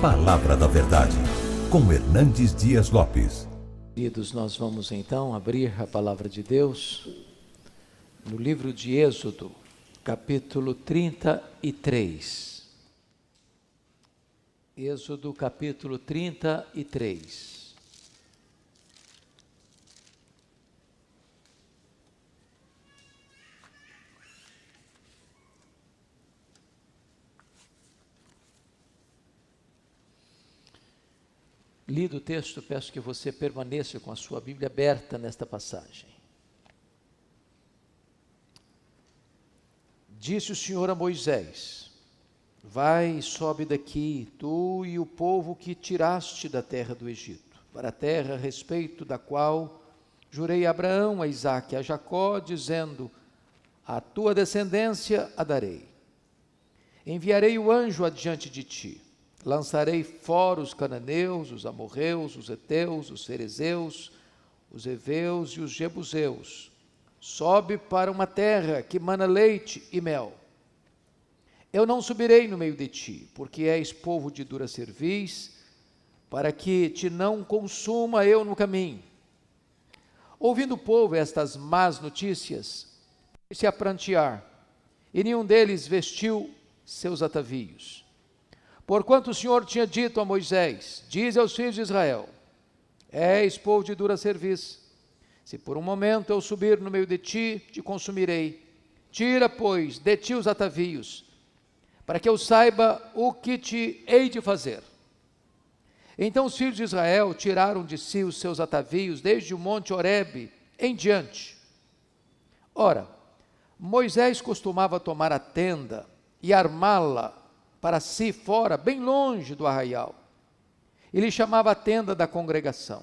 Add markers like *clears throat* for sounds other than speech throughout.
Palavra da Verdade, com Hernandes Dias Lopes. Queridos, nós vamos então abrir a palavra de Deus no livro de Êxodo, capítulo 33. Êxodo, capítulo 33. Lido o texto, peço que você permaneça com a sua Bíblia aberta nesta passagem. Disse o Senhor a Moisés: Vai e sobe daqui, tu e o povo que tiraste da terra do Egito, para a terra a respeito da qual jurei a Abraão, a Isaque a Jacó, dizendo: A tua descendência a darei. Enviarei o anjo adiante de ti Lançarei fora os cananeus, os amorreus, os heteus, os ferezeus, os heveus e os jebuseus. Sobe para uma terra que mana leite e mel. Eu não subirei no meio de ti, porque és povo de dura cerviz, para que te não consuma eu no caminho. Ouvindo o povo estas más notícias, se a prantear, e nenhum deles vestiu seus atavios. Porquanto o Senhor tinha dito a Moisés: Diz aos filhos de Israel: És povo de dura serviço. Se por um momento eu subir no meio de ti, te consumirei. Tira, pois, de ti os atavios, para que eu saiba o que te hei de fazer. Então os filhos de Israel tiraram de si os seus atavios desde o monte Horebe em diante. Ora, Moisés costumava tomar a tenda e armá-la para si fora, bem longe do arraial. Ele chamava a tenda da congregação.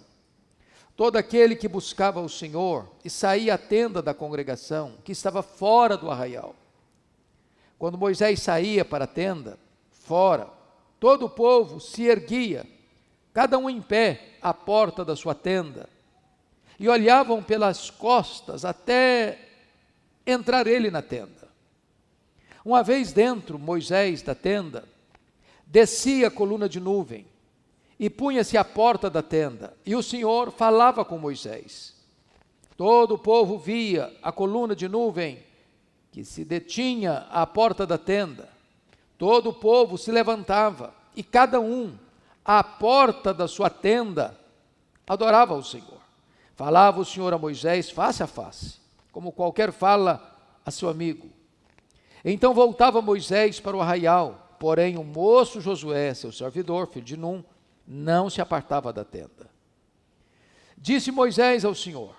Todo aquele que buscava o Senhor e saía à tenda da congregação, que estava fora do arraial. Quando Moisés saía para a tenda, fora, todo o povo se erguia, cada um em pé, à porta da sua tenda, e olhavam pelas costas até entrar ele na tenda. Uma vez dentro, Moisés da tenda, descia a coluna de nuvem e punha-se à porta da tenda, e o Senhor falava com Moisés. Todo o povo via a coluna de nuvem que se detinha à porta da tenda. Todo o povo se levantava e cada um à porta da sua tenda adorava o Senhor. Falava o Senhor a Moisés face a face, como qualquer fala a seu amigo. Então voltava Moisés para o arraial, porém o moço Josué, seu servidor, filho de Num, não se apartava da tenda. Disse Moisés ao Senhor: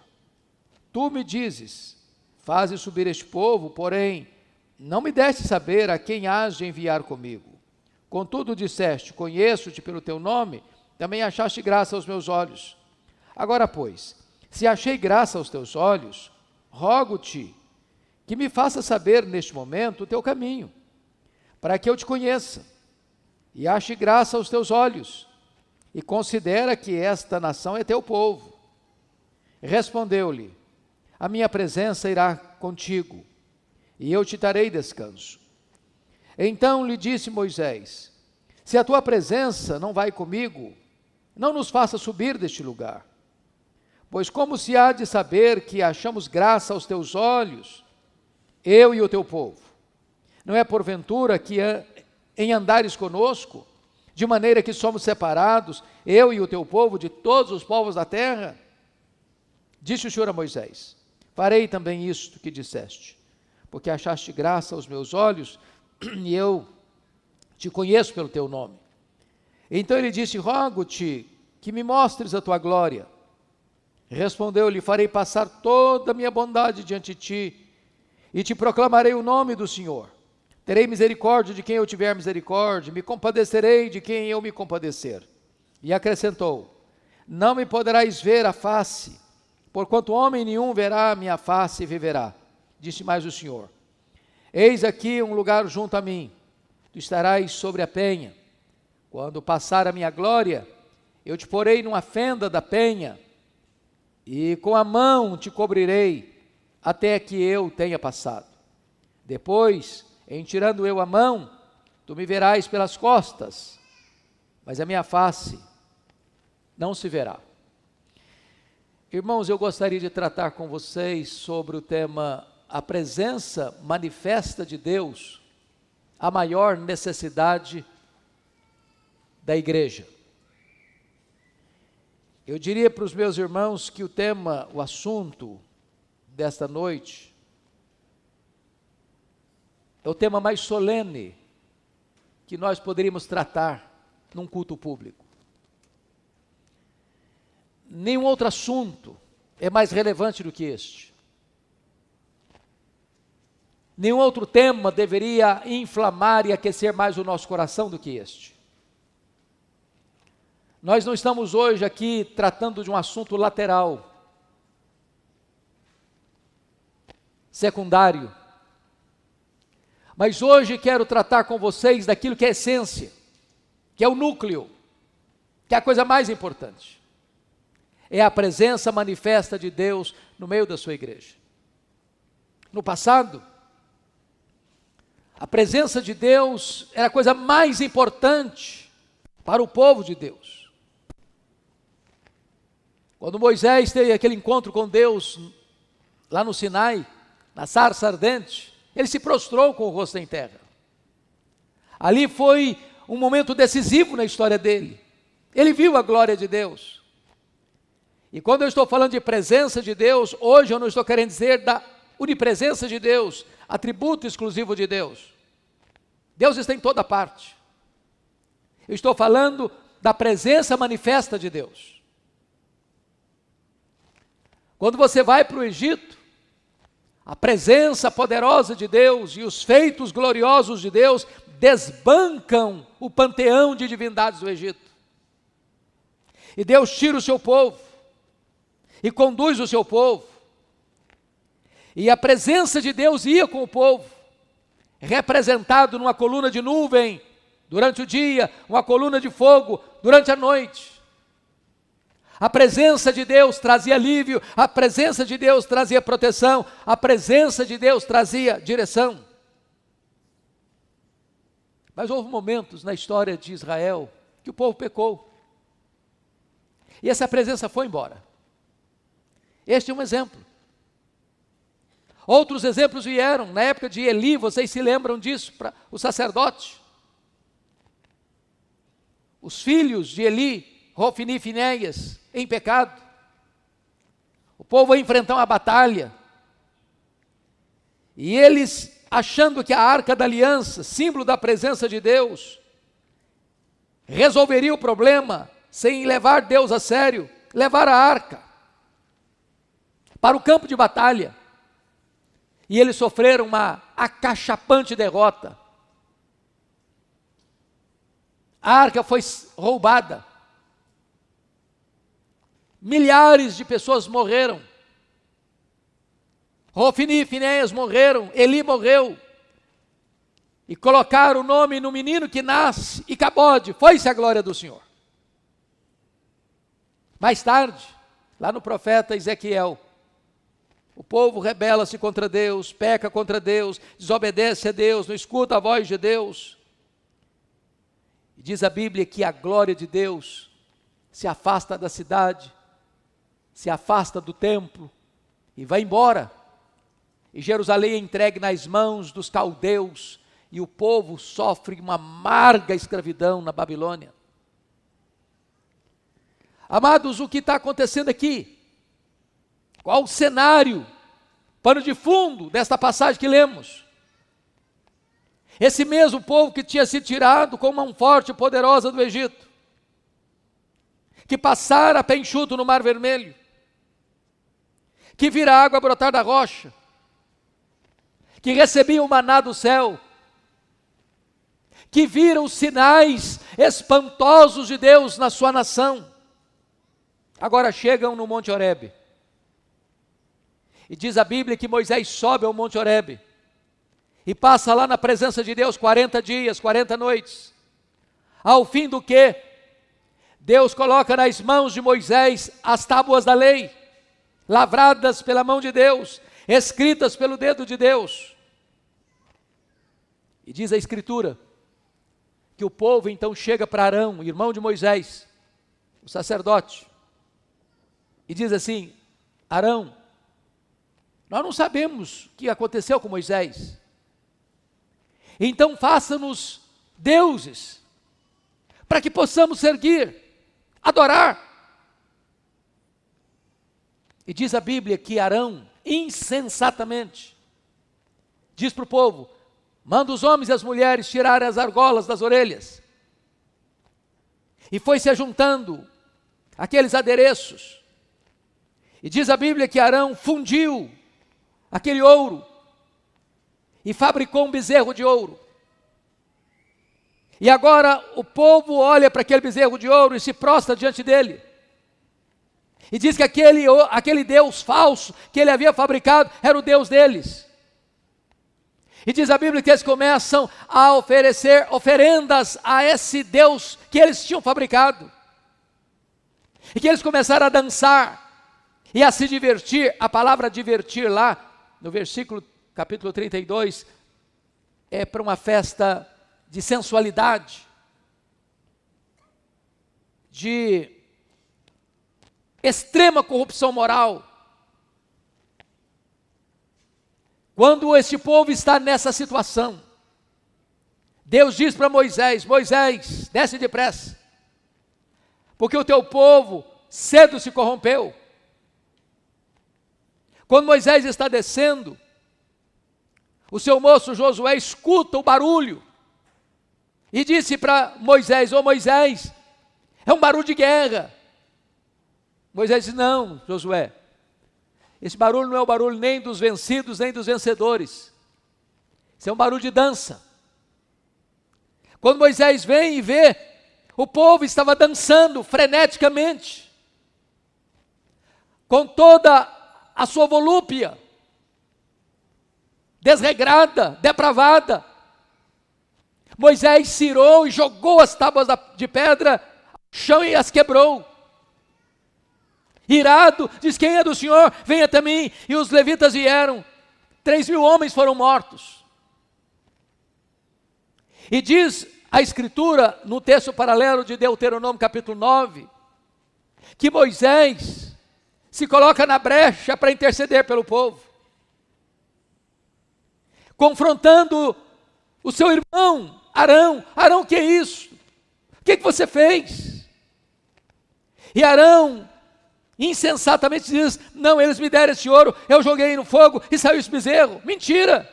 Tu me dizes, faze subir este povo, porém não me deste saber a quem has de enviar comigo. Contudo disseste: Conheço-te pelo teu nome, também achaste graça aos meus olhos. Agora, pois, se achei graça aos teus olhos, rogo-te que me faça saber neste momento o teu caminho, para que eu te conheça e ache graça aos teus olhos, e considera que esta nação é teu povo. Respondeu-lhe: A minha presença irá contigo, e eu te darei descanso. Então lhe disse Moisés: Se a tua presença não vai comigo, não nos faça subir deste lugar. Pois como se há de saber que achamos graça aos teus olhos, eu e o teu povo. Não é porventura que em andares conosco, de maneira que somos separados, eu e o teu povo, de todos os povos da terra? Disse o Senhor a Moisés: Farei também isto que disseste, porque achaste graça aos meus olhos, *clears throat* e eu te conheço pelo teu nome. Então ele disse: Rogo-te que me mostres a tua glória. Respondeu-lhe: Farei passar toda a minha bondade diante de ti e te proclamarei o nome do Senhor. Terei misericórdia de quem eu tiver misericórdia, me compadecerei de quem eu me compadecer. E acrescentou: Não me poderás ver a face, porquanto homem nenhum verá a minha face e viverá. Disse mais o Senhor: Eis aqui um lugar junto a mim, tu estarás sobre a penha. Quando passar a minha glória, eu te porei numa fenda da penha, e com a mão te cobrirei até que eu tenha passado. Depois, em tirando eu a mão, tu me verás pelas costas. mas a minha face não se verá. Irmãos, eu gostaria de tratar com vocês sobre o tema a presença manifesta de Deus, a maior necessidade da igreja. Eu diria para os meus irmãos que o tema, o assunto desta noite, é o tema mais solene que nós poderíamos tratar num culto público. Nenhum outro assunto é mais relevante do que este. Nenhum outro tema deveria inflamar e aquecer mais o nosso coração do que este. Nós não estamos hoje aqui tratando de um assunto lateral, secundário, mas hoje quero tratar com vocês daquilo que é essência, que é o núcleo, que é a coisa mais importante. É a presença manifesta de Deus no meio da sua igreja. No passado, a presença de Deus era a coisa mais importante para o povo de Deus. Quando Moisés teve aquele encontro com Deus lá no Sinai, na sarça ardente, ele se prostrou com o rosto em terra. Ali foi um momento decisivo na história dele. Ele viu a glória de Deus. E quando eu estou falando de presença de Deus, hoje eu não estou querendo dizer da onipresença de Deus, atributo exclusivo de Deus. Deus está em toda parte. Eu estou falando da presença manifesta de Deus. Quando você vai para o Egito, a presença poderosa de Deus e os feitos gloriosos de Deus desbancam o panteão de divindades do Egito. E Deus tira o seu povo e conduz o seu povo. E a presença de Deus ia com o povo, representado numa coluna de nuvem durante o dia, uma coluna de fogo durante a noite. A presença de Deus trazia alívio, a presença de Deus trazia proteção, a presença de Deus trazia direção. Mas houve momentos na história de Israel que o povo pecou. E essa presença foi embora. Este é um exemplo. Outros exemplos vieram, na época de Eli, vocês se lembram disso, para o sacerdote. Os filhos de Eli Rofini e Finéias em pecado. O povo ia enfrentar uma batalha. E eles, achando que a arca da aliança, símbolo da presença de Deus, resolveria o problema sem levar Deus a sério, levar a arca para o campo de batalha. E eles sofreram uma acachapante derrota. A arca foi roubada. Milhares de pessoas morreram. Rofini e Finéias morreram, Eli morreu. E colocaram o nome no menino que nasce, e Cabode, foi-se a glória do Senhor. Mais tarde, lá no profeta Ezequiel, o povo rebela-se contra Deus, peca contra Deus, desobedece a Deus, não escuta a voz de Deus. E diz a Bíblia que a glória de Deus se afasta da cidade, se afasta do templo e vai embora. E Jerusalém é entregue nas mãos dos caldeus, e o povo sofre uma amarga escravidão na Babilônia. Amados, o que está acontecendo aqui? Qual o cenário, pano de fundo desta passagem que lemos? Esse mesmo povo que tinha sido tirado com mão forte e poderosa do Egito, que passara a pé enxuto no Mar Vermelho, que vira água brotar da rocha, que recebia o maná do céu, que viram sinais espantosos de Deus na sua nação, agora chegam no Monte Horebe. E diz a Bíblia que Moisés sobe ao Monte Horebe e passa lá na presença de Deus 40 dias, 40 noites. Ao fim do que Deus coloca nas mãos de Moisés as tábuas da lei lavradas pela mão de Deus, escritas pelo dedo de Deus. E diz a Escritura que o povo então chega para Arão, irmão de Moisés, o sacerdote, e diz assim: Arão, nós não sabemos o que aconteceu com Moisés. Então faça-nos deuses, para que possamos seguir, adorar. E diz a Bíblia que Arão, insensatamente, diz para o povo: manda os homens e as mulheres tirarem as argolas das orelhas. E foi se juntando aqueles adereços. E diz a Bíblia que Arão fundiu aquele ouro e fabricou um bezerro de ouro. E agora o povo olha para aquele bezerro de ouro e se prostra diante dele. E diz que aquele, aquele Deus falso que ele havia fabricado era o Deus deles. E diz a Bíblia que eles começam a oferecer oferendas a esse Deus que eles tinham fabricado. E que eles começaram a dançar e a se divertir. A palavra divertir lá, no versículo capítulo 32, é para uma festa de sensualidade, de extrema corrupção moral. Quando este povo está nessa situação, Deus diz para Moisés: Moisés, desce depressa, porque o teu povo cedo se corrompeu. Quando Moisés está descendo, o seu moço Josué escuta o barulho e disse para Moisés: Ô oh, Moisés, é um barulho de guerra. Moisés disse: Não, Josué, esse barulho não é o barulho nem dos vencidos, nem dos vencedores. Isso é um barulho de dança. Quando Moisés vem e vê, o povo estava dançando freneticamente, com toda a sua volúpia desregrada, depravada. Moisés cirou e jogou as tábuas de pedra ao chão e as quebrou. Irado, diz: Quem é do Senhor? Venha até mim. E os levitas vieram. Três mil homens foram mortos. E diz a Escritura, no texto paralelo de Deuteronômio, capítulo 9, que Moisés se coloca na brecha para interceder pelo povo confrontando o seu irmão, Arão. Arão, que é isso? O que, é que você fez? E Arão, insensatamente, diz: Não, eles me deram esse ouro, eu joguei no fogo e saiu esse bezerro. Mentira!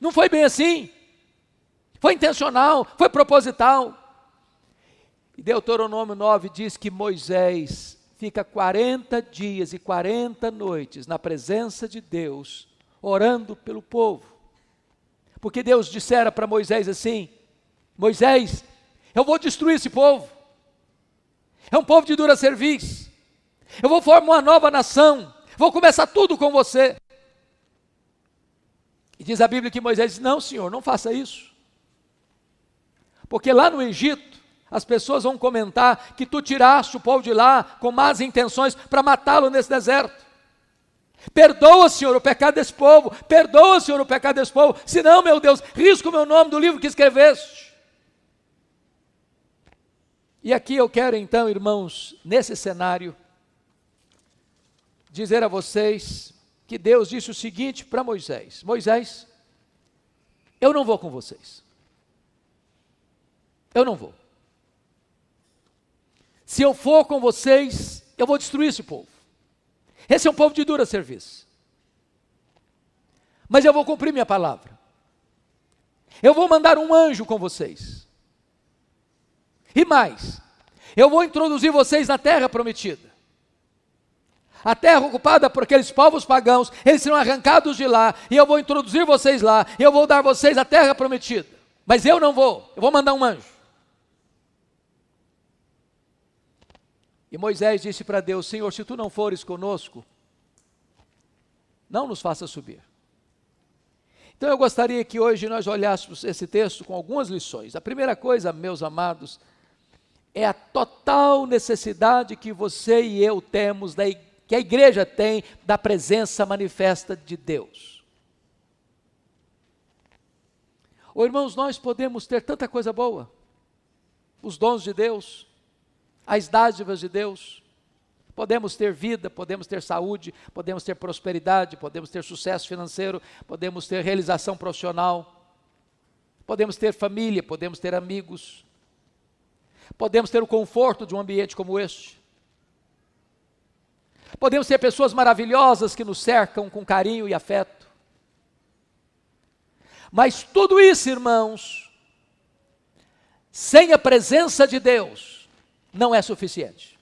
Não foi bem assim. Foi intencional, foi proposital. E Deuteronômio 9 diz que Moisés fica 40 dias e 40 noites na presença de Deus, orando pelo povo. Porque Deus dissera para Moisés assim: Moisés, eu vou destruir esse povo. É um povo de dura serviço. Eu vou formar uma nova nação. Vou começar tudo com você. E diz a Bíblia que Moisés disse: Não, senhor, não faça isso. Porque lá no Egito, as pessoas vão comentar que tu tiraste o povo de lá com más intenções para matá-lo nesse deserto. Perdoa, Senhor, o pecado desse povo. Perdoa, Senhor, o pecado desse povo. Senão, meu Deus, risco o meu nome do livro que escreveste. E aqui eu quero então, irmãos, nesse cenário, dizer a vocês que Deus disse o seguinte para Moisés: Moisés, eu não vou com vocês. Eu não vou. Se eu for com vocês, eu vou destruir esse povo. Esse é um povo de dura serviço. Mas eu vou cumprir minha palavra. Eu vou mandar um anjo com vocês. E mais, eu vou introduzir vocês na terra prometida. A terra ocupada por aqueles povos pagãos, eles serão arrancados de lá, e eu vou introduzir vocês lá, e eu vou dar vocês a terra prometida. Mas eu não vou, eu vou mandar um anjo. E Moisés disse para Deus: Senhor, se tu não fores conosco, não nos faça subir. Então eu gostaria que hoje nós olhássemos esse texto com algumas lições. A primeira coisa, meus amados, é a total necessidade que você e eu temos, da, que a igreja tem, da presença manifesta de Deus. Oh, irmãos, nós podemos ter tanta coisa boa, os dons de Deus, as dádivas de Deus, podemos ter vida, podemos ter saúde, podemos ter prosperidade, podemos ter sucesso financeiro, podemos ter realização profissional, podemos ter família, podemos ter amigos, podemos ter o conforto de um ambiente como este. Podemos ter pessoas maravilhosas que nos cercam com carinho e afeto. Mas tudo isso, irmãos, sem a presença de Deus, não é suficiente.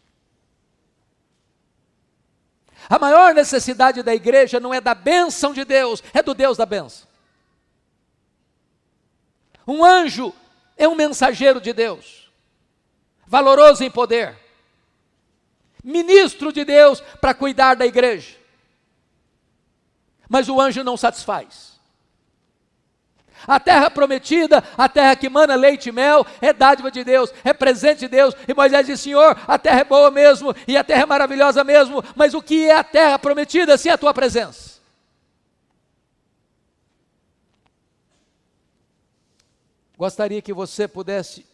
A maior necessidade da igreja não é da bênção de Deus, é do Deus da bênção. Um anjo é um mensageiro de Deus, valoroso em poder, ministro de Deus para cuidar da igreja. Mas o anjo não satisfaz. A terra prometida, a terra que mana leite e mel, é dádiva de Deus, é presente de Deus. E Moisés disse: Senhor, a terra é boa mesmo, e a terra é maravilhosa mesmo, mas o que é a terra prometida sem a tua presença? Gostaria que você pudesse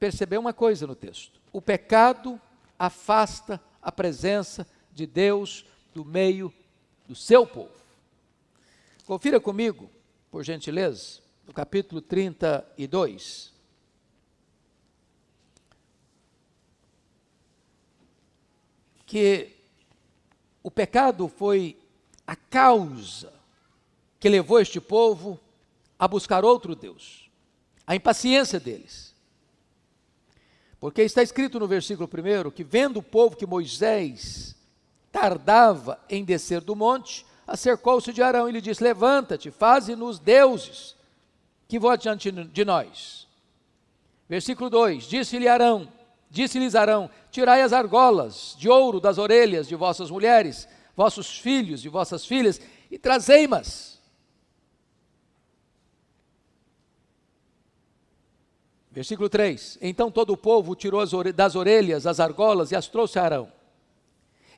perceber uma coisa no texto: o pecado afasta a presença de Deus do meio do seu povo. Confira comigo, por gentileza, no capítulo 32. Que o pecado foi a causa que levou este povo a buscar outro Deus, a impaciência deles. Porque está escrito no versículo 1 que, vendo o povo que Moisés tardava em descer do monte, acercou-se de Arão e lhe disse: Levanta-te, faze-nos deuses que vão diante de nós. Versículo 2: Disse-lhe Arão, disse-lhes Arão: Tirai as argolas de ouro das orelhas de vossas mulheres, vossos filhos e vossas filhas, e trazei-mas. Versículo 3: Então todo o povo tirou das orelhas as argolas e as trouxe a Arão.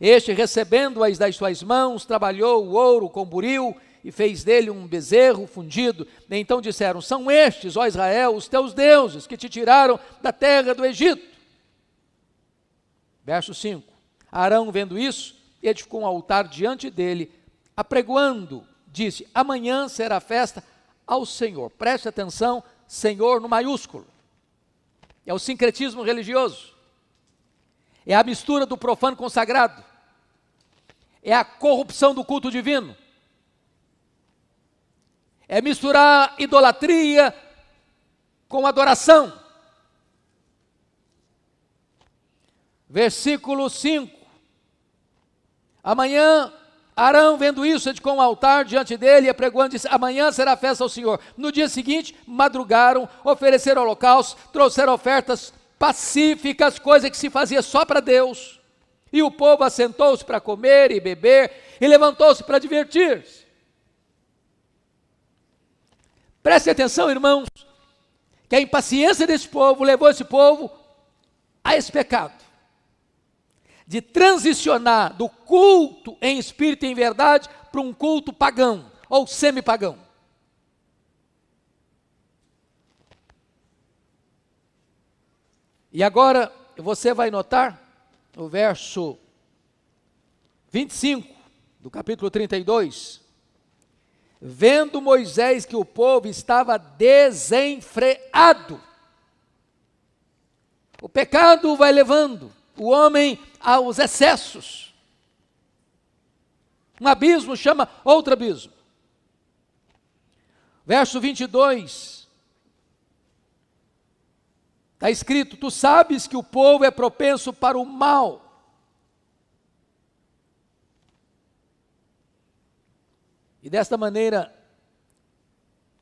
Este, recebendo-as das suas mãos, trabalhou o ouro com buril e fez dele um bezerro fundido. Então disseram: São estes, ó Israel, os teus deuses que te tiraram da terra do Egito. Verso 5: Arão, vendo isso, edificou um altar diante dele, apregoando, disse: Amanhã será festa ao Senhor. Preste atenção, Senhor no maiúsculo. É o sincretismo religioso. É a mistura do profano com o sagrado. É a corrupção do culto divino é misturar idolatria com adoração. Versículo 5. Amanhã, Arão, vendo isso, edificou um altar diante dele e apregoando, disse: Amanhã será festa ao Senhor. No dia seguinte, madrugaram, ofereceram holocaustos, trouxeram ofertas pacíficas, coisa que se fazia só para Deus. E o povo assentou-se para comer e beber, e levantou-se para divertir-se. Preste atenção, irmãos, que a impaciência desse povo levou esse povo a esse pecado de transicionar do culto em espírito e em verdade para um culto pagão ou semi-pagão. E agora você vai notar no verso 25 do capítulo 32, vendo Moisés que o povo estava desenfreado. O pecado vai levando o homem aos excessos. Um abismo chama outro abismo. Verso 22. Está escrito: Tu sabes que o povo é propenso para o mal E desta maneira,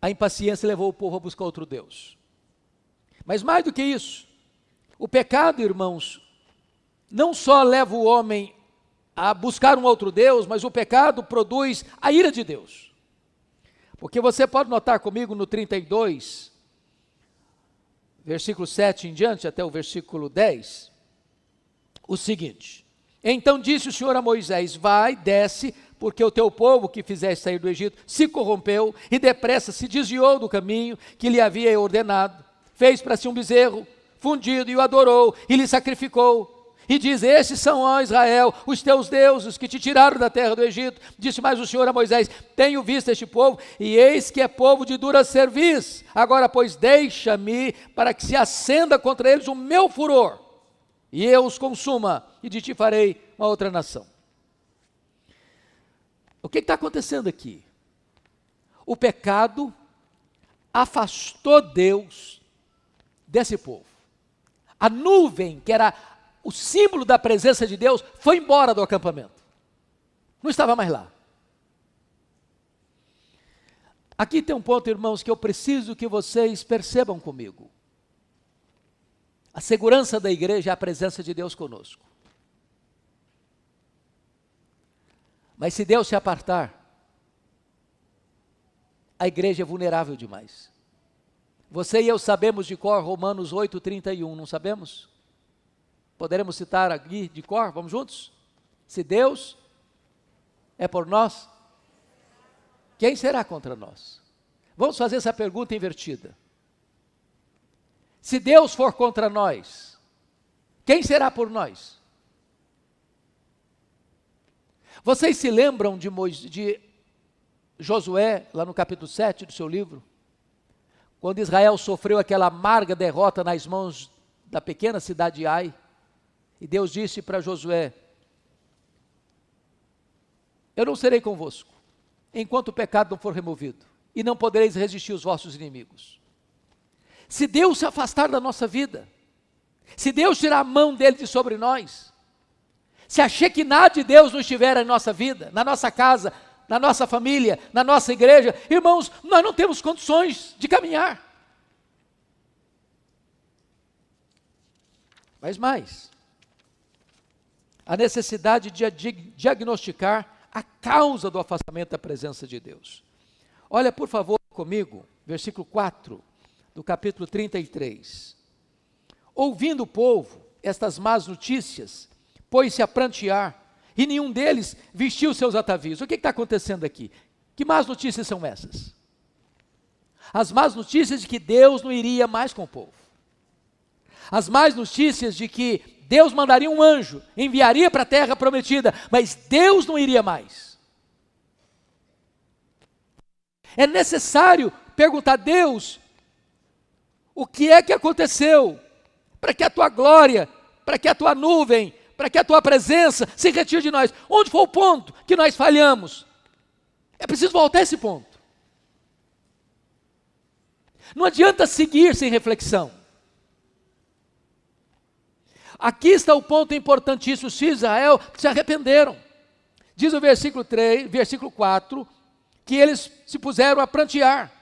a impaciência levou o povo a buscar outro Deus. Mas mais do que isso, o pecado, irmãos, não só leva o homem a buscar um outro Deus, mas o pecado produz a ira de Deus. Porque você pode notar comigo no 32, versículo 7 em diante, até o versículo 10, o seguinte: Então disse o Senhor a Moisés: Vai, desce porque o teu povo que fizeste sair do Egito se corrompeu e depressa se desviou do caminho que lhe havia ordenado. Fez para si um bezerro fundido e o adorou e lhe sacrificou. E diz: Estes são, ó Israel, os teus deuses que te tiraram da terra do Egito. Disse mais o Senhor a Moisés: Tenho visto este povo, e eis que é povo de dura cerviz. Agora, pois, deixa-me para que se acenda contra eles o meu furor, e eu os consuma, e de ti farei uma outra nação. O que está acontecendo aqui? O pecado afastou Deus desse povo. A nuvem, que era o símbolo da presença de Deus, foi embora do acampamento. Não estava mais lá. Aqui tem um ponto, irmãos, que eu preciso que vocês percebam comigo. A segurança da igreja é a presença de Deus conosco. Mas se Deus se apartar, a igreja é vulnerável demais. Você e eu sabemos de cor Romanos 8:31, não sabemos? Poderemos citar aqui de cor, vamos juntos? Se Deus é por nós, quem será contra nós? Vamos fazer essa pergunta invertida. Se Deus for contra nós, quem será por nós? Vocês se lembram de, Moisés, de Josué, lá no capítulo 7 do seu livro? Quando Israel sofreu aquela amarga derrota nas mãos da pequena cidade de Ai, e Deus disse para Josué: Eu não serei convosco, enquanto o pecado não for removido, e não podereis resistir os vossos inimigos. Se Deus se afastar da nossa vida, se Deus tirar a mão dele de sobre nós, se a Shekinah de Deus não estiver em nossa vida, na nossa casa, na nossa família, na nossa igreja, irmãos, nós não temos condições de caminhar. Mas mais, a necessidade de diagnosticar a causa do afastamento da presença de Deus. Olha, por favor, comigo, versículo 4 do capítulo 33. Ouvindo o povo estas más notícias, pôs-se a prantear, e nenhum deles vestiu seus atavios. O que está acontecendo aqui? Que más notícias são essas? As más notícias de que Deus não iria mais com o povo. As más notícias de que Deus mandaria um anjo, enviaria para a terra prometida, mas Deus não iria mais. É necessário perguntar a Deus o que é que aconteceu para que a tua glória, para que a tua nuvem, para que a tua presença se retire de nós. Onde foi o ponto que nós falhamos? É preciso voltar a esse ponto. Não adianta seguir sem reflexão. Aqui está o ponto importantíssimo. De Israel se arrependeram. Diz o versículo 3, versículo 4, que eles se puseram a prantear.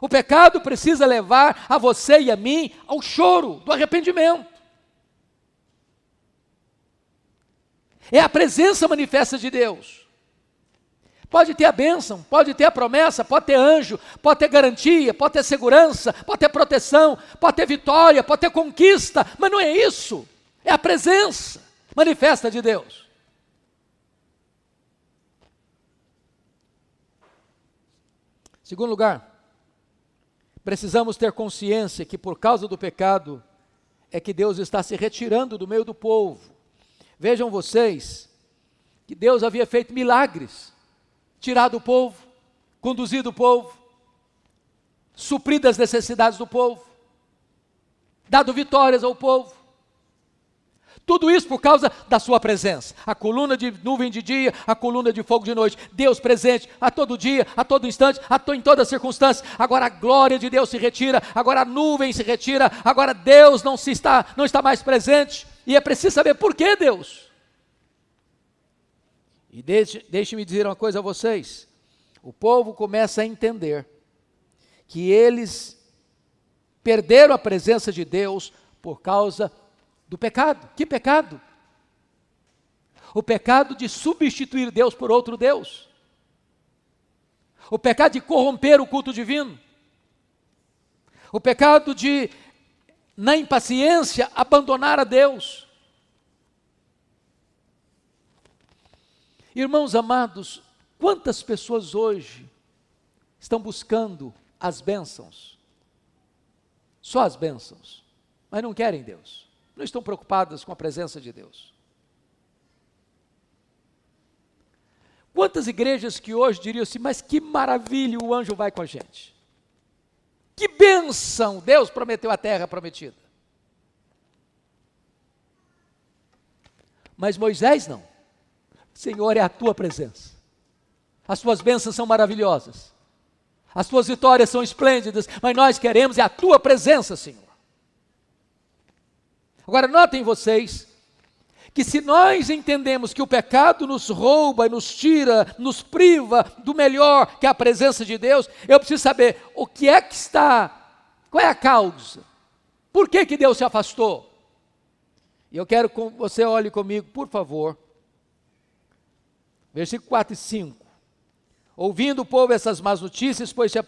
O pecado precisa levar a você e a mim ao choro do arrependimento. É a presença manifesta de Deus. Pode ter a bênção, pode ter a promessa, pode ter anjo, pode ter garantia, pode ter segurança, pode ter proteção, pode ter vitória, pode ter conquista, mas não é isso. É a presença manifesta de Deus. Segundo lugar, precisamos ter consciência que por causa do pecado é que Deus está se retirando do meio do povo. Vejam vocês que Deus havia feito milagres, tirado o povo, conduzido o povo, suprido as necessidades do povo, dado vitórias ao povo. Tudo isso por causa da sua presença. A coluna de nuvem de dia, a coluna de fogo de noite. Deus presente a todo dia, a todo instante, a to, em toda circunstância. Agora a glória de Deus se retira, agora a nuvem se retira, agora Deus não, se está, não está mais presente. E é preciso saber por que Deus. E deixe-me deixe dizer uma coisa a vocês: o povo começa a entender que eles perderam a presença de Deus por causa do pecado. Que pecado? O pecado de substituir Deus por outro Deus. O pecado de corromper o culto divino. O pecado de na impaciência, abandonar a Deus. Irmãos amados, quantas pessoas hoje estão buscando as bênçãos? Só as bênçãos, mas não querem Deus, não estão preocupadas com a presença de Deus. Quantas igrejas que hoje diriam assim, mas que maravilha, o anjo vai com a gente. Que bênção, Deus prometeu a terra prometida. Mas Moisés não. Senhor, é a tua presença. As tuas bênçãos são maravilhosas. As tuas vitórias são esplêndidas, mas nós queremos é a tua presença, Senhor. Agora notem vocês que se nós entendemos que o pecado nos rouba, nos tira, nos priva do melhor que é a presença de Deus, eu preciso saber o que é que está, qual é a causa? Por que que Deus se afastou? E eu quero que você olhe comigo, por favor, Versículo 4 e 5. Ouvindo o povo essas más notícias, pôs-se a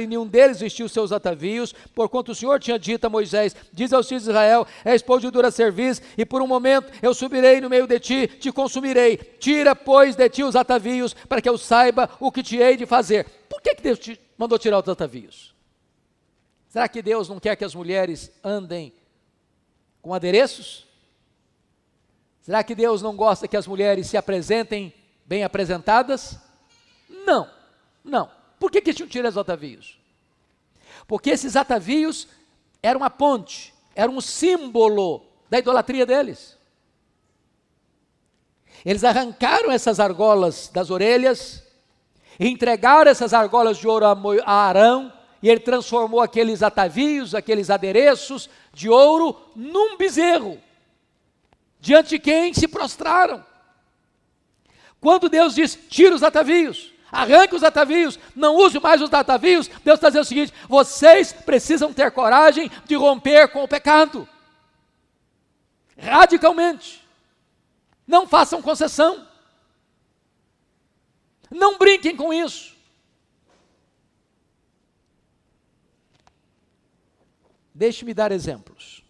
e nenhum deles vestiu seus atavios, porquanto o Senhor tinha dito a Moisés: Diz aos filhos de Israel: És povo de dura serviço, e por um momento eu subirei no meio de ti, te consumirei. Tira, pois, de ti os atavios, para que eu saiba o que te hei de fazer. Por que, que Deus te mandou tirar os atavios? Será que Deus não quer que as mulheres andem com adereços? Será que Deus não gosta que as mulheres se apresentem bem apresentadas? Não, não. Por que, que tinham tirado os atavios? Porque esses atavios eram uma ponte, eram um símbolo da idolatria deles. Eles arrancaram essas argolas das orelhas, entregaram essas argolas de ouro a Arão, e ele transformou aqueles atavios, aqueles adereços de ouro, num bezerro, diante de quem se prostraram. Quando Deus diz, tira os atavios, arranque os atavios, não use mais os atavios, Deus está dizendo o seguinte: vocês precisam ter coragem de romper com o pecado. Radicalmente. Não façam concessão. Não brinquem com isso. Deixe-me dar exemplos.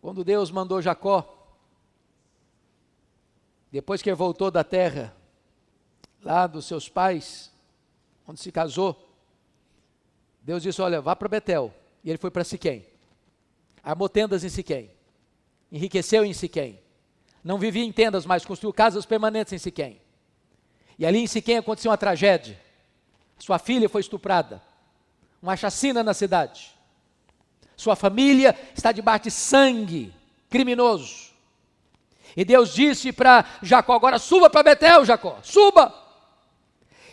Quando Deus mandou Jacó depois que ele voltou da terra, lá dos seus pais, onde se casou, Deus disse: Olha, vá para Betel. E ele foi para Siquém. Armou tendas em Siquém. Enriqueceu em Siquém. Não vivia em tendas, mas construiu casas permanentes em Siquém. E ali em Siquém aconteceu uma tragédia. Sua filha foi estuprada. Uma chacina na cidade. Sua família está debaixo de sangue criminoso. E Deus disse para Jacó: agora suba para Betel, Jacó, suba.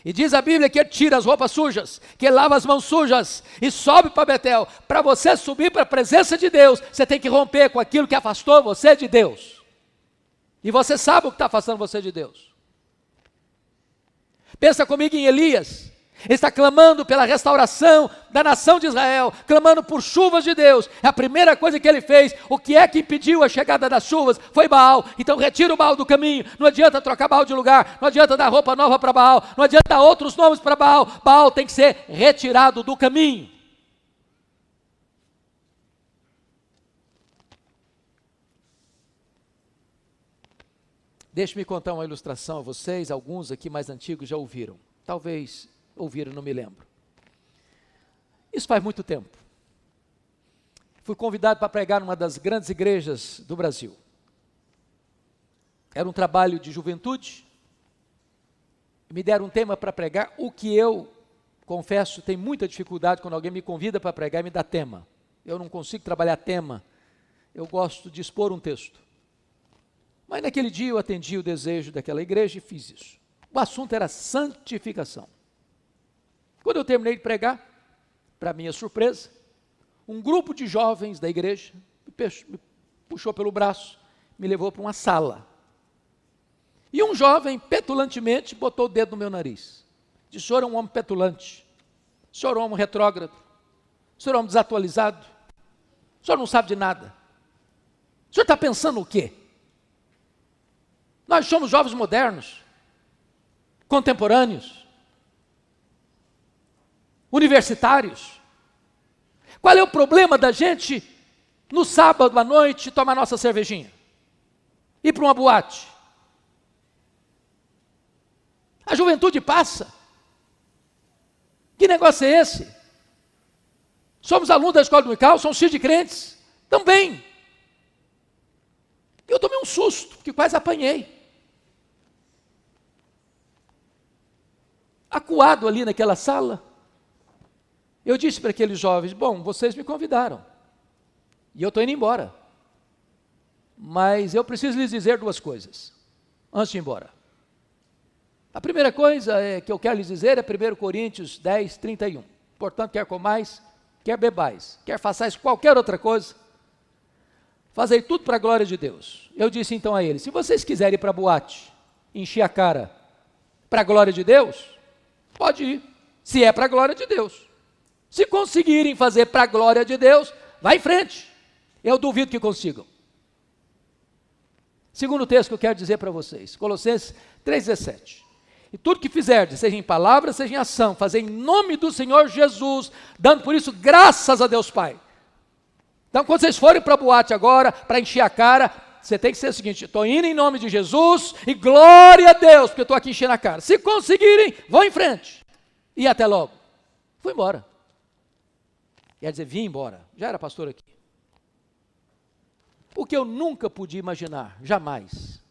E diz a Bíblia que ele tira as roupas sujas, que ele lava as mãos sujas e sobe para Betel. Para você subir para a presença de Deus, você tem que romper com aquilo que afastou você de Deus. E você sabe o que está afastando você de Deus. Pensa comigo em Elias. Ele está clamando pela restauração da nação de Israel, clamando por chuvas de Deus. É a primeira coisa que ele fez. O que é que impediu a chegada das chuvas? Foi Baal. Então retira o Baal do caminho. Não adianta trocar Baal de lugar. Não adianta dar roupa nova para Baal. Não adianta dar outros nomes para Baal. Baal tem que ser retirado do caminho. Deixe-me contar uma ilustração a vocês. Alguns aqui mais antigos já ouviram. Talvez ouviram, não me lembro. Isso faz muito tempo. Fui convidado para pregar numa das grandes igrejas do Brasil. Era um trabalho de juventude. Me deram um tema para pregar, o que eu, confesso, tenho muita dificuldade quando alguém me convida para pregar e me dá tema. Eu não consigo trabalhar tema. Eu gosto de expor um texto. Mas naquele dia eu atendi o desejo daquela igreja e fiz isso. O assunto era santificação. Quando eu terminei de pregar, para minha surpresa, um grupo de jovens da igreja me puxou pelo braço, me levou para uma sala. E um jovem, petulantemente, botou o dedo no meu nariz. Disse: senhor é um homem petulante. Senhor é um homem retrógrado. Senhor é um homem desatualizado. Senhor não sabe de nada. O senhor está pensando o quê? Nós somos jovens modernos, contemporâneos universitários. Qual é o problema da gente, no sábado à noite, tomar nossa cervejinha? Ir para uma boate? A juventude passa. Que negócio é esse? Somos alunos da escola dominical, somos filhos de crentes. Também. Eu tomei um susto, porque quase apanhei. Acuado ali naquela sala, eu disse para aqueles jovens: Bom, vocês me convidaram, e eu estou indo embora. Mas eu preciso lhes dizer duas coisas, antes de ir embora. A primeira coisa é, que eu quero lhes dizer é 1 Coríntios 10, 31. Portanto, quer comais, quer bebais, quer façais qualquer outra coisa, fazei tudo para a glória de Deus. Eu disse então a eles: se vocês quiserem ir para a boate, encher a cara para a glória de Deus, pode ir, se é para a glória de Deus. Se conseguirem fazer para a glória de Deus, vá em frente. Eu duvido que consigam. Segundo texto que eu quero dizer para vocês, Colossenses 3,17. E tudo que fizerdes, seja em palavra, seja em ação, fazer em nome do Senhor Jesus, dando por isso graças a Deus Pai. Então, quando vocês forem para a boate agora, para encher a cara, você tem que ser o seguinte: estou indo em nome de Jesus e glória a Deus, porque estou aqui enchendo a cara. Se conseguirem, vão em frente. E até logo. Fui embora. Quer dizer, vim embora. Já era pastor aqui. O que eu nunca podia imaginar, jamais,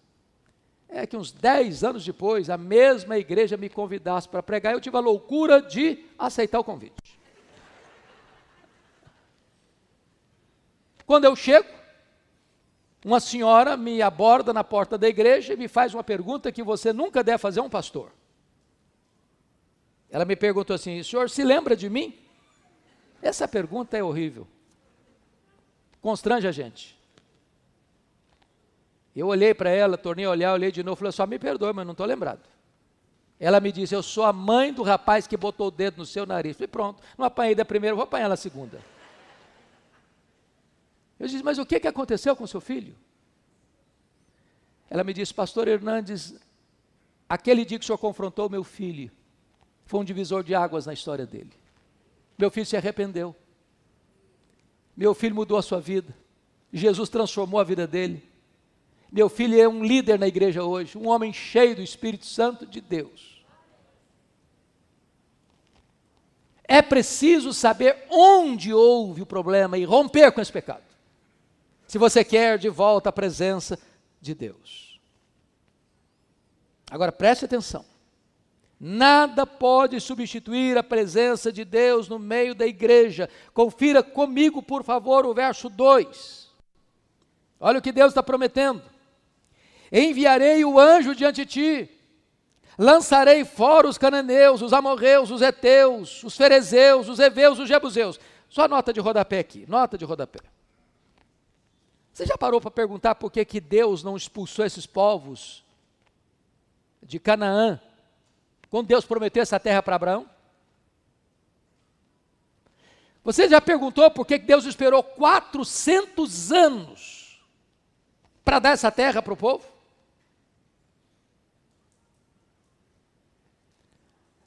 é que uns 10 anos depois, a mesma igreja me convidasse para pregar, eu tive a loucura de aceitar o convite. Quando eu chego, uma senhora me aborda na porta da igreja e me faz uma pergunta que você nunca deve fazer a um pastor. Ela me perguntou assim: o senhor se lembra de mim? Essa pergunta é horrível. Constrange a gente. Eu olhei para ela, tornei a olhar, olhei de novo, falei, só me perdoe, mas não estou lembrado. Ela me disse, eu sou a mãe do rapaz que botou o dedo no seu nariz. Falei, pronto, não apanhei da primeira, vou apanhar na segunda. Eu disse, mas o que, que aconteceu com seu filho? Ela me disse, pastor Hernandes, aquele dia que o senhor confrontou meu filho, foi um divisor de águas na história dele. Meu filho se arrependeu. Meu filho mudou a sua vida. Jesus transformou a vida dele. Meu filho é um líder na igreja hoje, um homem cheio do Espírito Santo de Deus. É preciso saber onde houve o problema e romper com esse pecado. Se você quer de volta a presença de Deus. Agora preste atenção. Nada pode substituir a presença de Deus no meio da igreja. Confira comigo, por favor, o verso 2. Olha o que Deus está prometendo enviarei o anjo diante de ti, lançarei fora os cananeus, os amorreus, os heteus, os ferezeus, os heveus, os jebuseus. Só nota de rodapé aqui, nota de rodapé. Você já parou para perguntar por que, que Deus não expulsou esses povos de Canaã, quando Deus prometeu essa terra para Abraão? Você já perguntou por que Deus esperou 400 anos para dar essa terra para o povo?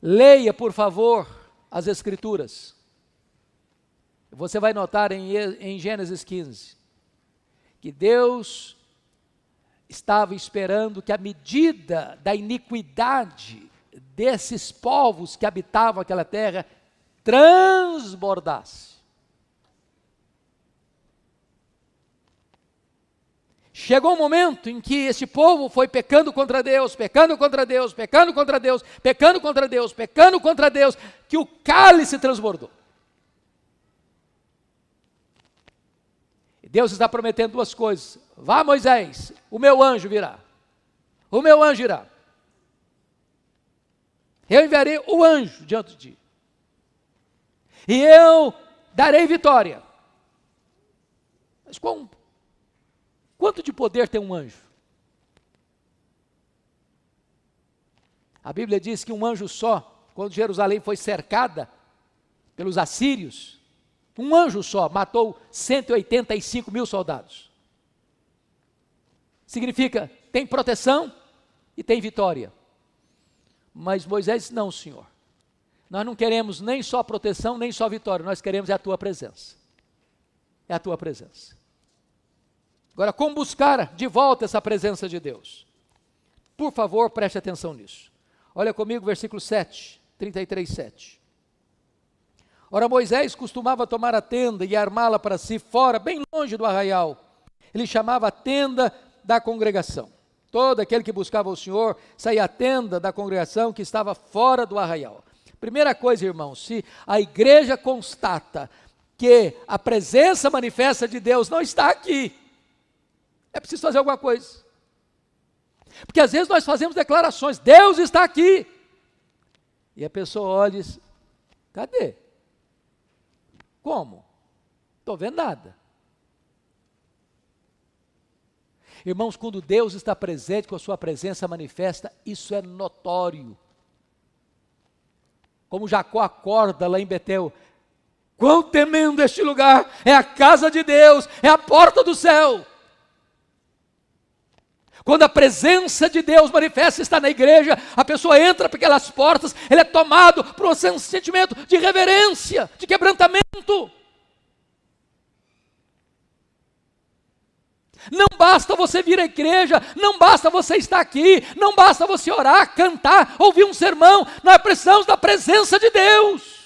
Leia, por favor, as Escrituras. Você vai notar em, em Gênesis 15 que Deus estava esperando que a medida da iniquidade desses povos que habitavam aquela terra transbordasse. Chegou um momento em que esse povo foi pecando contra Deus, pecando contra Deus, pecando contra Deus, pecando contra Deus, pecando contra Deus, que o cálice transbordou. Deus está prometendo duas coisas. Vá, Moisés, o meu anjo virá. O meu anjo irá. Eu enviarei o anjo diante de ti. E eu darei vitória. Mas como Quanto de poder tem um anjo? A Bíblia diz que um anjo só, quando Jerusalém foi cercada pelos assírios, um anjo só matou 185 mil soldados. Significa, tem proteção e tem vitória. Mas Moisés disse: Não, Senhor. Nós não queremos nem só proteção, nem só vitória, nós queremos é a tua presença. É a tua presença. Agora, como buscar de volta essa presença de Deus? Por favor, preste atenção nisso. Olha comigo, versículo 7, 33, 7. Ora, Moisés costumava tomar a tenda e armá-la para si fora, bem longe do arraial. Ele chamava a tenda da congregação. Todo aquele que buscava o Senhor saía à tenda da congregação que estava fora do arraial. Primeira coisa, irmãos, se a igreja constata que a presença manifesta de Deus não está aqui, é preciso fazer alguma coisa. Porque às vezes nós fazemos declarações: Deus está aqui. E a pessoa olha e diz: cadê? Como? Estou vendo nada. Irmãos, quando Deus está presente, com a sua presença manifesta, isso é notório. Como Jacó acorda lá em Betel, quão temendo este lugar, é a casa de Deus, é a porta do céu. Quando a presença de Deus manifesta está na igreja, a pessoa entra por aquelas portas, ele é tomado por um sentimento de reverência, de quebrantamento. Não basta você vir à igreja, não basta você estar aqui, não basta você orar, cantar, ouvir um sermão, nós precisamos da presença de Deus.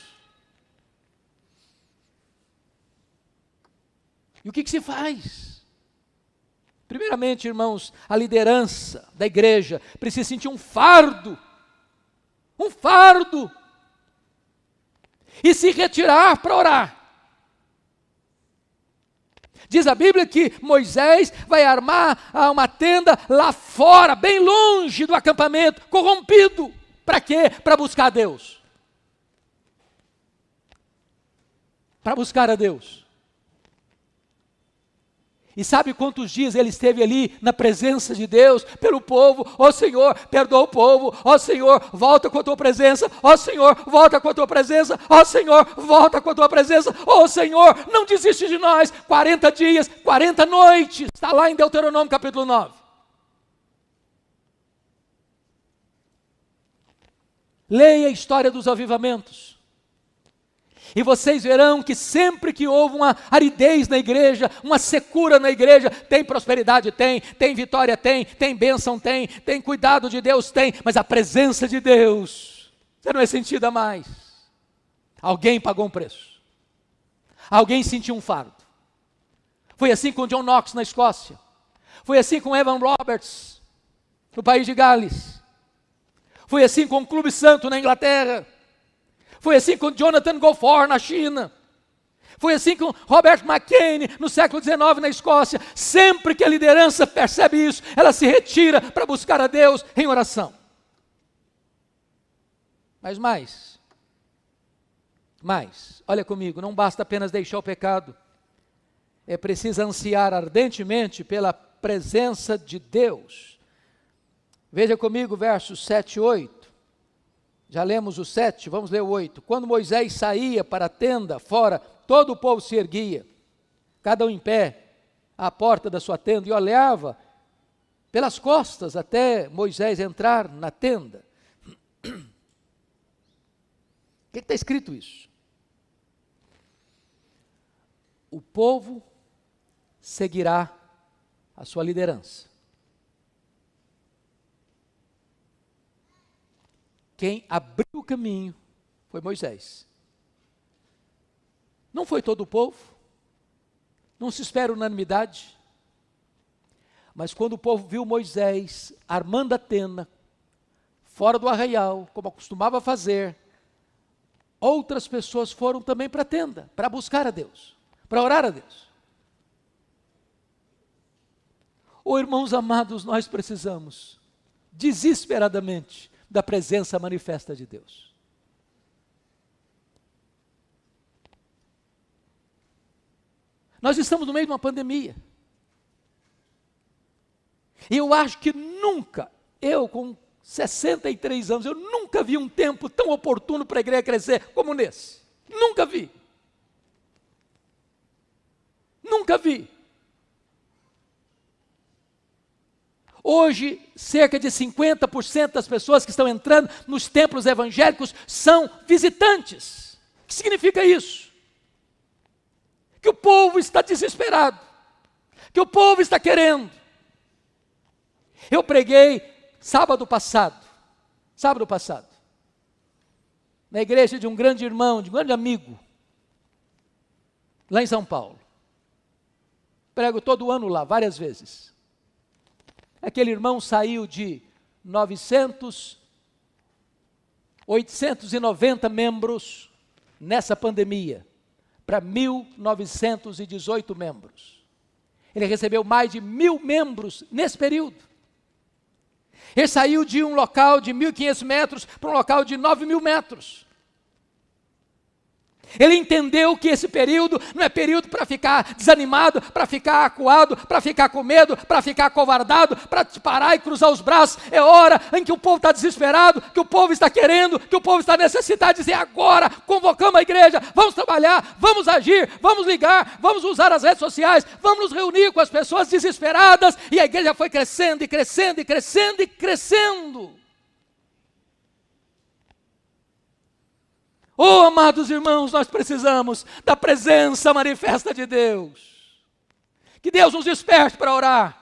E o que, que se faz? Primeiramente, irmãos, a liderança da igreja precisa sentir um fardo, um fardo, e se retirar para orar. Diz a Bíblia que Moisés vai armar uma tenda lá fora, bem longe do acampamento, corrompido. Para quê? Para buscar a Deus. Para buscar a Deus. E sabe quantos dias ele esteve ali na presença de Deus, pelo povo? Ó oh, Senhor, perdoa o povo. Ó oh, Senhor, volta com a tua presença. Ó oh, Senhor, volta com a tua presença. Ó Senhor, volta com a tua presença. Ó Senhor, não desiste de nós. 40 dias, 40 noites. Está lá em Deuteronômio capítulo 9. Leia a história dos avivamentos. E vocês verão que sempre que houve uma aridez na igreja, uma secura na igreja, tem prosperidade, tem, tem vitória, tem, tem bênção, tem, tem cuidado de Deus, tem, mas a presença de Deus, você não é sentida mais. Alguém pagou um preço, alguém sentiu um fardo. Foi assim com John Knox na Escócia, foi assim com Evan Roberts no país de Gales, foi assim com o Clube Santo na Inglaterra. Foi assim com Jonathan Gofford na China. Foi assim com Robert McCain no século XIX na Escócia. Sempre que a liderança percebe isso, ela se retira para buscar a Deus em oração. Mas mais, mais, olha comigo, não basta apenas deixar o pecado, é preciso ansiar ardentemente pela presença de Deus. Veja comigo versos 7 e 8. Já lemos o 7, vamos ler o 8. Quando Moisés saía para a tenda fora, todo o povo se erguia, cada um em pé, à porta da sua tenda, e olhava pelas costas até Moisés entrar na tenda. O *clears throat* que está escrito isso? O povo seguirá a sua liderança. Quem abriu o caminho foi Moisés. Não foi todo o povo, não se espera unanimidade, mas quando o povo viu Moisés armando a tenda, fora do arraial, como acostumava fazer, outras pessoas foram também para a tenda, para buscar a Deus, para orar a Deus. Oh, irmãos amados, nós precisamos, desesperadamente, da presença manifesta de Deus. Nós estamos no meio de uma pandemia. E eu acho que nunca, eu com 63 anos, eu nunca vi um tempo tão oportuno para a igreja crescer como nesse. Nunca vi. Nunca vi. Hoje, cerca de 50% das pessoas que estão entrando nos templos evangélicos são visitantes. O que significa isso? Que o povo está desesperado, que o povo está querendo. Eu preguei sábado passado, sábado passado, na igreja de um grande irmão, de um grande amigo, lá em São Paulo. Prego todo ano lá, várias vezes. Aquele irmão saiu de 900, 890 membros nessa pandemia para 1.918 membros. Ele recebeu mais de mil membros nesse período. Ele saiu de um local de 1.500 metros para um local de 9 mil metros. Ele entendeu que esse período não é período para ficar desanimado, para ficar acuado, para ficar com medo, para ficar covardado, para parar e cruzar os braços. É hora em que o povo está desesperado, que o povo está querendo, que o povo está necessitado de dizer agora, convocamos a igreja, vamos trabalhar, vamos agir, vamos ligar, vamos usar as redes sociais, vamos nos reunir com as pessoas desesperadas. E a igreja foi crescendo e crescendo e crescendo e crescendo. Oh, amados irmãos, nós precisamos da presença manifesta de Deus. Que Deus nos desperte para orar.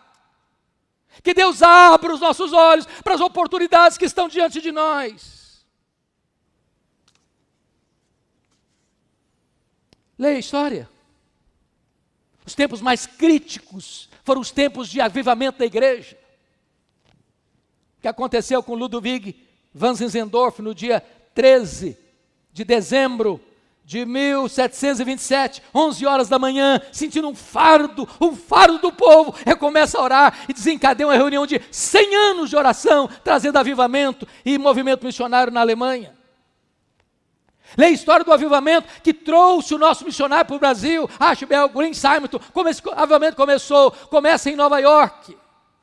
Que Deus abra os nossos olhos para as oportunidades que estão diante de nós. Leia a história. Os tempos mais críticos foram os tempos de avivamento da igreja. O que aconteceu com Ludwig van Zinzendorf no dia 13 de dezembro de 1727, 11 horas da manhã, sentindo um fardo, um fardo do povo, recomeça a orar e desencadeia uma reunião de 100 anos de oração, trazendo avivamento e movimento missionário na Alemanha. Leia a história do avivamento que trouxe o nosso missionário para o Brasil, Ashbel Green Simon, como esse avivamento começou, começa em Nova York.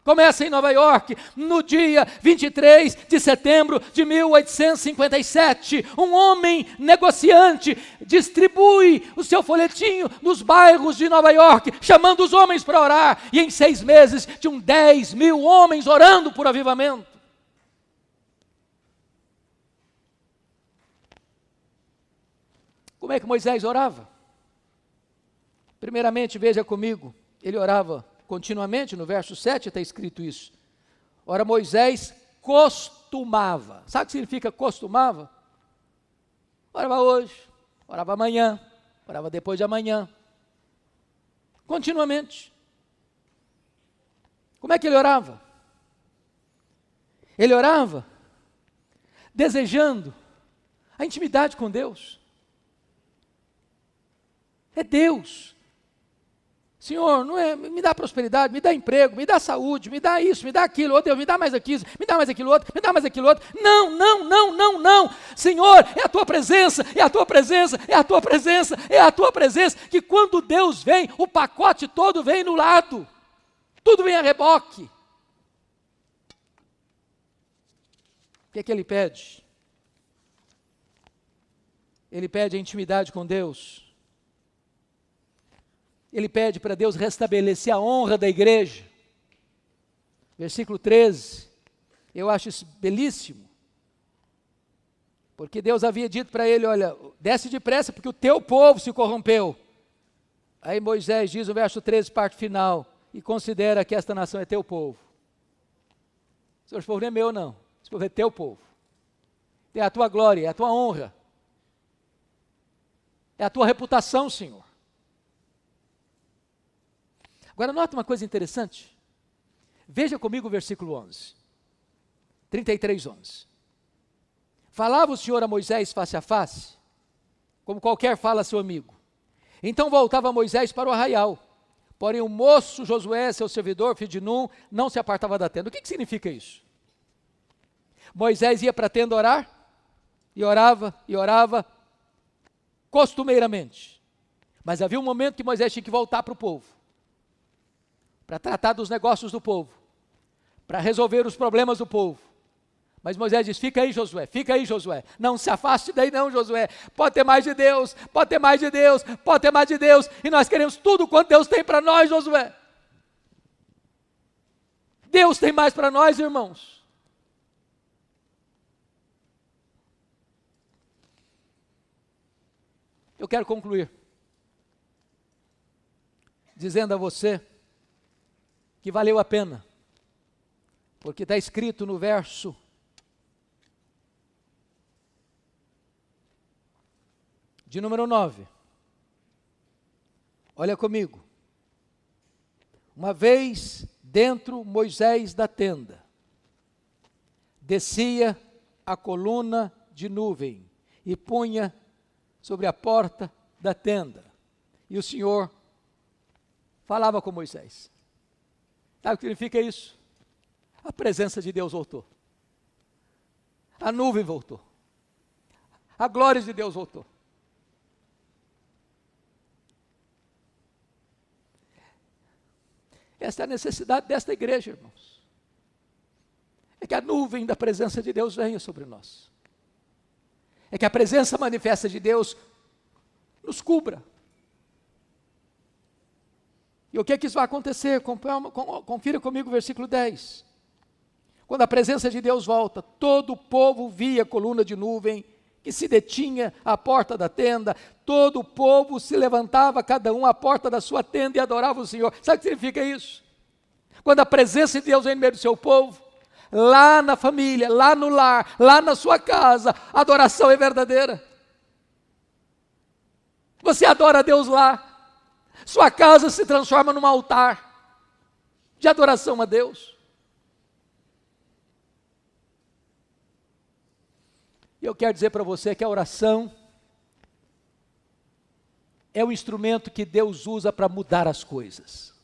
Começa em Nova York, no dia 23 de setembro de 1857. Um homem negociante distribui o seu folhetinho nos bairros de Nova York, chamando os homens para orar. E em seis meses tinham 10 mil homens orando por avivamento. Como é que Moisés orava? Primeiramente, veja comigo, ele orava continuamente, no verso 7 está escrito isso. Ora, Moisés costumava. Sabe o que significa costumava? Orava hoje, orava amanhã, orava depois de amanhã. Continuamente. Como é que ele orava? Ele orava desejando a intimidade com Deus. É Deus Senhor, não é, me dá prosperidade, me dá emprego, me dá saúde, me dá isso, me dá aquilo, outro, Deus, me dá mais aquilo, me dá mais aquilo outro, me dá mais aquilo outro. Não, não, não, não, não. Senhor, é a tua presença, é a tua presença, é a tua presença, é a tua presença, que quando Deus vem, o pacote todo vem no lado. Tudo vem a reboque. O que é que ele pede? Ele pede a intimidade com Deus ele pede para Deus restabelecer a honra da igreja. Versículo 13, eu acho isso belíssimo. Porque Deus havia dito para ele: Olha, desce depressa, porque o teu povo se corrompeu. Aí Moisés diz no verso 13, parte final: E considera que esta nação é teu povo. Esse povo não é meu, não. Esse povo é teu povo. É a tua glória, é a tua honra. É a tua reputação, Senhor. Agora, nota uma coisa interessante. Veja comigo o versículo 11. 33, 11. Falava o Senhor a Moisés face a face, como qualquer fala a seu amigo. Então voltava Moisés para o arraial. Porém, o moço Josué, seu servidor, filho de Num, não se apartava da tenda. O que, que significa isso? Moisés ia para a tenda orar, e orava, e orava, costumeiramente. Mas havia um momento que Moisés tinha que voltar para o povo para tratar dos negócios do povo, para resolver os problemas do povo. Mas Moisés diz: Fica aí, Josué, fica aí, Josué. Não se afaste daí, não, Josué. Pode ter mais de Deus, pode ter mais de Deus, pode ter mais de Deus. E nós queremos tudo quanto Deus tem para nós, Josué. Deus tem mais para nós, irmãos. Eu quero concluir dizendo a você que valeu a pena, porque está escrito no verso. De número 9. Olha comigo. Uma vez dentro Moisés da tenda, descia a coluna de nuvem e punha sobre a porta da tenda. E o Senhor falava com Moisés. Sabe o que significa isso? A presença de Deus voltou. A nuvem voltou. A glória de Deus voltou. Esta é a necessidade desta igreja, irmãos. É que a nuvem da presença de Deus venha sobre nós. É que a presença manifesta de Deus nos cubra. E o que é que isso vai acontecer? Confira comigo o versículo 10. Quando a presença de Deus volta, todo o povo via a coluna de nuvem que se detinha à porta da tenda, todo o povo se levantava, cada um à porta da sua tenda e adorava o Senhor. Sabe o que significa isso? Quando a presença de Deus vem no meio do seu povo, lá na família, lá no lar, lá na sua casa, a adoração é verdadeira. Você adora a Deus lá, sua casa se transforma num altar de adoração a Deus. E eu quero dizer para você que a oração é o instrumento que Deus usa para mudar as coisas.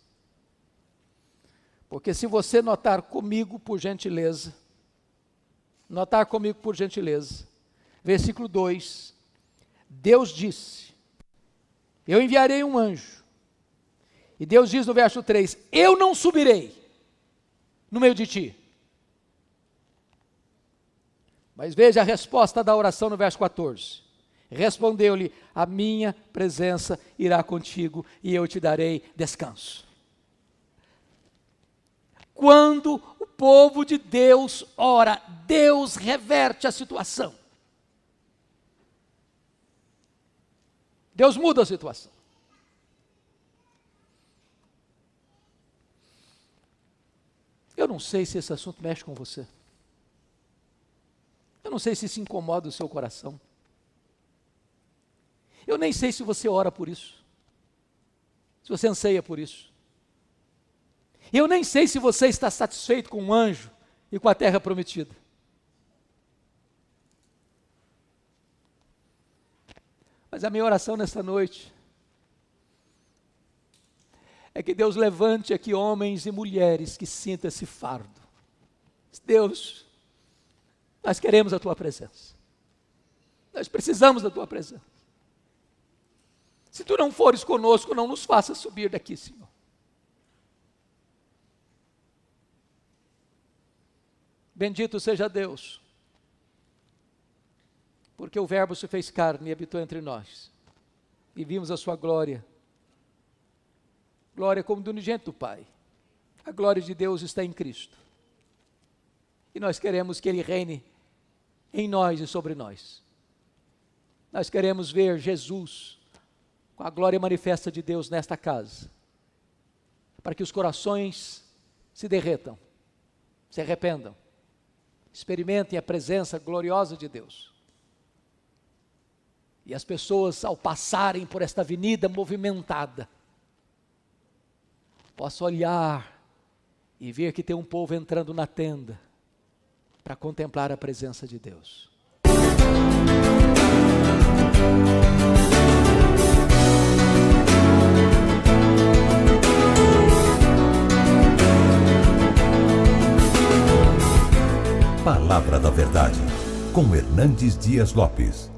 Porque se você notar comigo, por gentileza, notar comigo, por gentileza, versículo 2: Deus disse: Eu enviarei um anjo. E Deus diz no verso 3: Eu não subirei no meio de ti mas veja a resposta da oração no verso 14. Respondeu-lhe: A minha presença irá contigo e eu te darei descanso. Quando o povo de Deus ora, Deus reverte a situação. Deus muda a situação. Eu não sei se esse assunto mexe com você. Eu não sei se isso incomoda o seu coração. Eu nem sei se você ora por isso. Se você anseia por isso. Eu nem sei se você está satisfeito com o anjo e com a terra prometida. Mas a minha oração nesta noite é que Deus levante aqui homens e mulheres que sintam esse fardo. Deus, nós queremos a tua presença. Nós precisamos da tua presença. Se tu não fores conosco, não nos faça subir daqui, Senhor. Bendito seja Deus, porque o Verbo se fez carne e habitou entre nós, e vimos a sua glória. Glória como do unigênito Pai. A glória de Deus está em Cristo. E nós queremos que Ele reine em nós e sobre nós. Nós queremos ver Jesus com a glória manifesta de Deus nesta casa, para que os corações se derretam, se arrependam, experimentem a presença gloriosa de Deus. E as pessoas, ao passarem por esta avenida movimentada, possam olhar e ver que tem um povo entrando na tenda para contemplar a presença de Deus. Palavra da Verdade, com Hernandes Dias Lopes.